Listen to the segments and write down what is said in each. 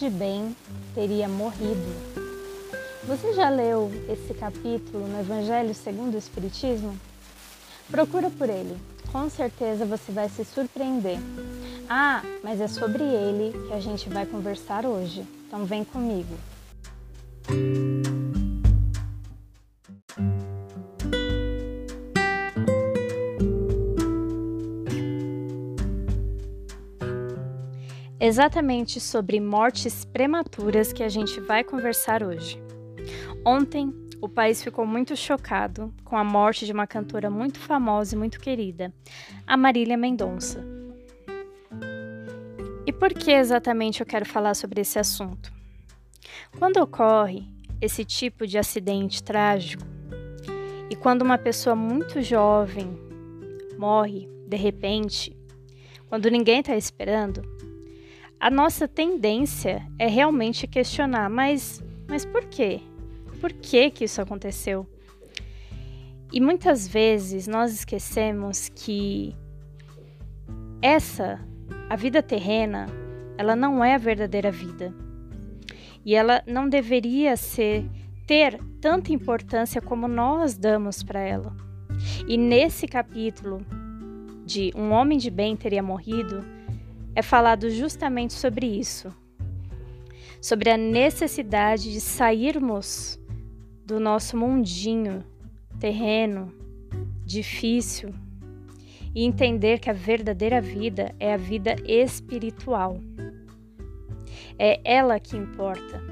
de bem teria morrido. Você já leu esse capítulo no Evangelho segundo o Espiritismo? Procura por ele, com certeza você vai se surpreender. Ah, mas é sobre ele que a gente vai conversar hoje, então vem comigo. Exatamente sobre mortes prematuras que a gente vai conversar hoje. Ontem, o país ficou muito chocado com a morte de uma cantora muito famosa e muito querida, a Marília Mendonça. E por que exatamente eu quero falar sobre esse assunto? Quando ocorre esse tipo de acidente trágico e quando uma pessoa muito jovem morre de repente, quando ninguém está esperando, a nossa tendência é realmente questionar, mas, mas por quê? Por que que isso aconteceu? E muitas vezes nós esquecemos que essa, a vida terrena, ela não é a verdadeira vida. E ela não deveria ser ter tanta importância como nós damos para ela. E nesse capítulo de Um Homem de Bem Teria Morrido, é falado justamente sobre isso. Sobre a necessidade de sairmos do nosso mundinho terreno, difícil, e entender que a verdadeira vida é a vida espiritual. É ela que importa.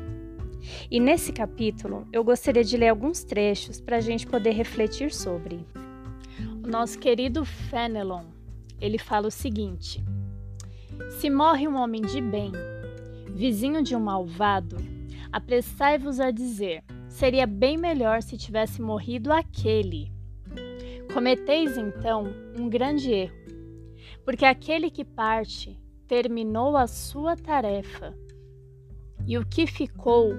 E nesse capítulo eu gostaria de ler alguns trechos para a gente poder refletir sobre. O nosso querido Fenelon, ele fala o seguinte: Se morre um homem de bem, vizinho de um malvado, apressai-vos a dizer: seria bem melhor se tivesse morrido aquele. Cometeis então um grande erro, porque aquele que parte terminou a sua tarefa, e o que ficou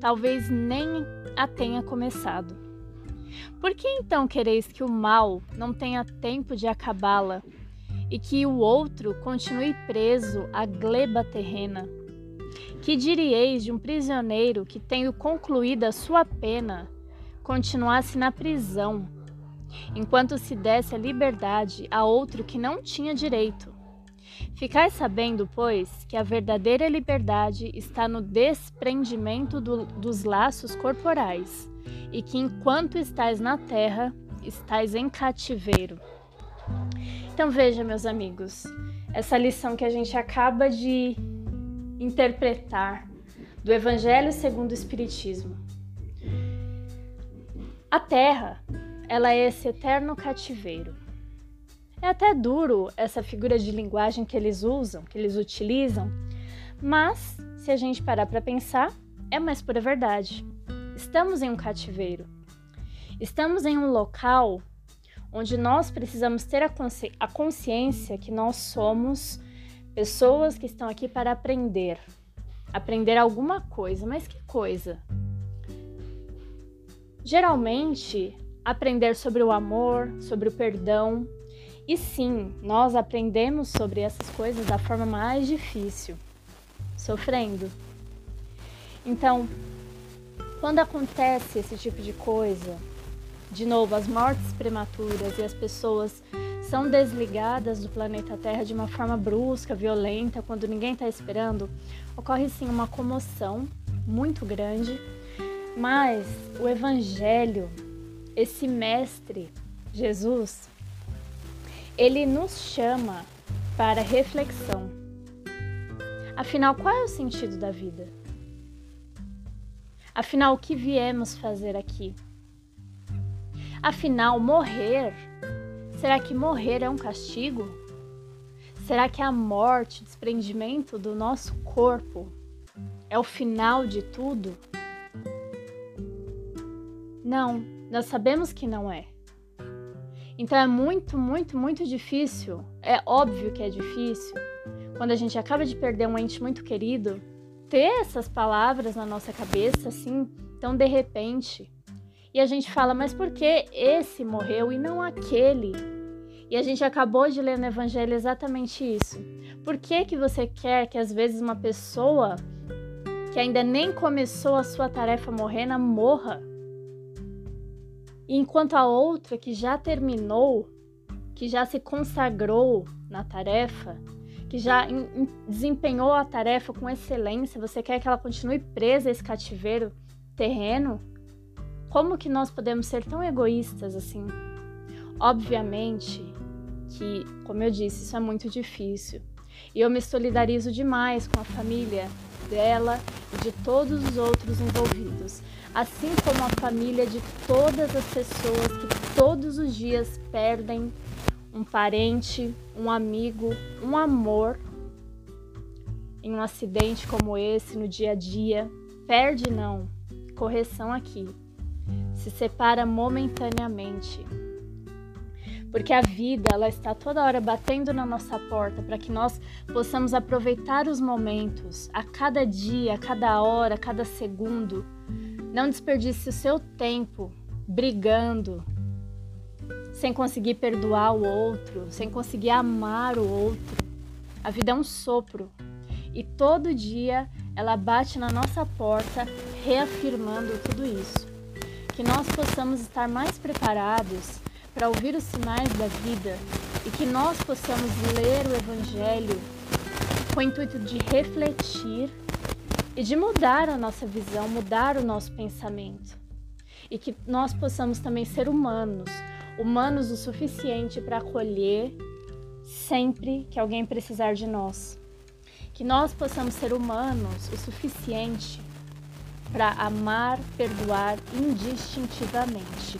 talvez nem a tenha começado. Por que então quereis que o mal não tenha tempo de acabá-la e que o outro continue preso à gleba terrena? Que dirieis de um prisioneiro que, tendo concluído a sua pena, continuasse na prisão, enquanto se desse a liberdade a outro que não tinha direito? Ficai sabendo, pois, que a verdadeira liberdade está no desprendimento do, dos laços corporais, e que enquanto estais na terra, estais em cativeiro. Então veja, meus amigos, essa lição que a gente acaba de interpretar do Evangelho segundo o Espiritismo. A Terra, ela é esse eterno cativeiro. É até duro essa figura de linguagem que eles usam, que eles utilizam, mas se a gente parar para pensar, é mais pura verdade. Estamos em um cativeiro. Estamos em um local onde nós precisamos ter a, consci a consciência que nós somos Pessoas que estão aqui para aprender. Aprender alguma coisa, mas que coisa? Geralmente, aprender sobre o amor, sobre o perdão. E sim, nós aprendemos sobre essas coisas da forma mais difícil, sofrendo. Então, quando acontece esse tipo de coisa, de novo, as mortes prematuras e as pessoas são desligadas do planeta Terra de uma forma brusca, violenta, quando ninguém está esperando, ocorre sim uma comoção muito grande, mas o Evangelho, esse Mestre, Jesus, ele nos chama para reflexão. Afinal, qual é o sentido da vida? Afinal, o que viemos fazer aqui? Afinal, morrer Será que morrer é um castigo? Será que a morte, o desprendimento do nosso corpo é o final de tudo? Não, nós sabemos que não é. Então é muito, muito, muito difícil. É óbvio que é difícil quando a gente acaba de perder um ente muito querido, ter essas palavras na nossa cabeça assim, tão de repente. E a gente fala, mas por que esse morreu e não aquele? E a gente acabou de ler no Evangelho exatamente isso. Por que, que você quer que às vezes uma pessoa que ainda nem começou a sua tarefa morrena morra. Enquanto a outra que já terminou, que já se consagrou na tarefa, que já desempenhou a tarefa com excelência, você quer que ela continue presa a esse cativeiro terreno? Como que nós podemos ser tão egoístas assim? Obviamente que, como eu disse, isso é muito difícil. E eu me solidarizo demais com a família dela e de todos os outros envolvidos, assim como a família de todas as pessoas que todos os dias perdem um parente, um amigo, um amor em um acidente como esse no dia a dia. Perde não, correção aqui. Se separa momentaneamente porque a vida ela está toda hora batendo na nossa porta para que nós possamos aproveitar os momentos, a cada dia, a cada hora, a cada segundo. Não desperdice o seu tempo brigando, sem conseguir perdoar o outro, sem conseguir amar o outro. A vida é um sopro e todo dia ela bate na nossa porta, reafirmando tudo isso. Que nós possamos estar mais preparados para ouvir os sinais da vida e que nós possamos ler o Evangelho com o intuito de refletir e de mudar a nossa visão, mudar o nosso pensamento. E que nós possamos também ser humanos, humanos o suficiente para acolher sempre que alguém precisar de nós. Que nós possamos ser humanos o suficiente para amar, perdoar indistintivamente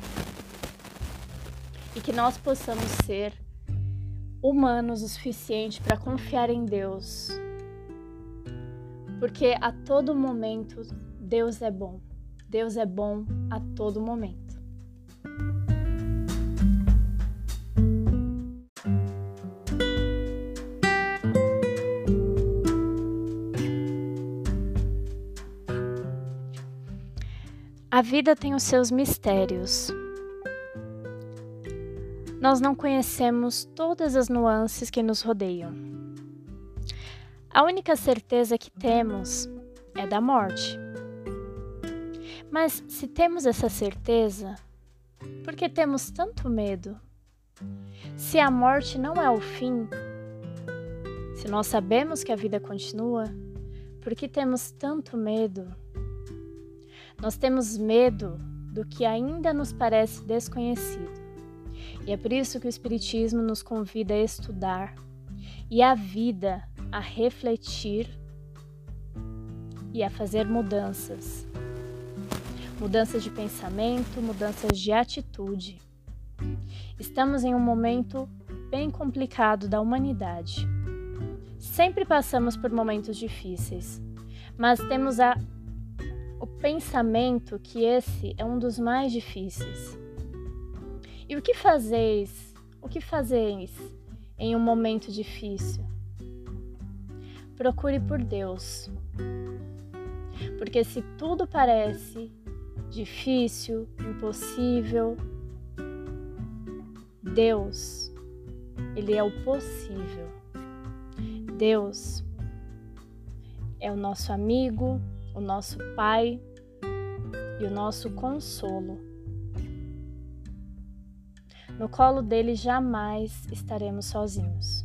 e que nós possamos ser humanos o suficiente para confiar em Deus. Porque a todo momento Deus é bom. Deus é bom a todo momento. A vida tem os seus mistérios, nós não conhecemos todas as nuances que nos rodeiam. A única certeza que temos é da morte. Mas se temos essa certeza, por que temos tanto medo? Se a morte não é o fim, se nós sabemos que a vida continua, por que temos tanto medo? Nós temos medo do que ainda nos parece desconhecido. E é por isso que o Espiritismo nos convida a estudar e a vida a refletir e a fazer mudanças. Mudanças de pensamento, mudanças de atitude. Estamos em um momento bem complicado da humanidade. Sempre passamos por momentos difíceis, mas temos a, o pensamento que esse é um dos mais difíceis. E o que fazeis? O que fazeis em um momento difícil? Procure por Deus. Porque se tudo parece difícil, impossível, Deus, Ele é o possível. Deus é o nosso amigo, o nosso Pai e o nosso consolo. No colo dele jamais estaremos sozinhos.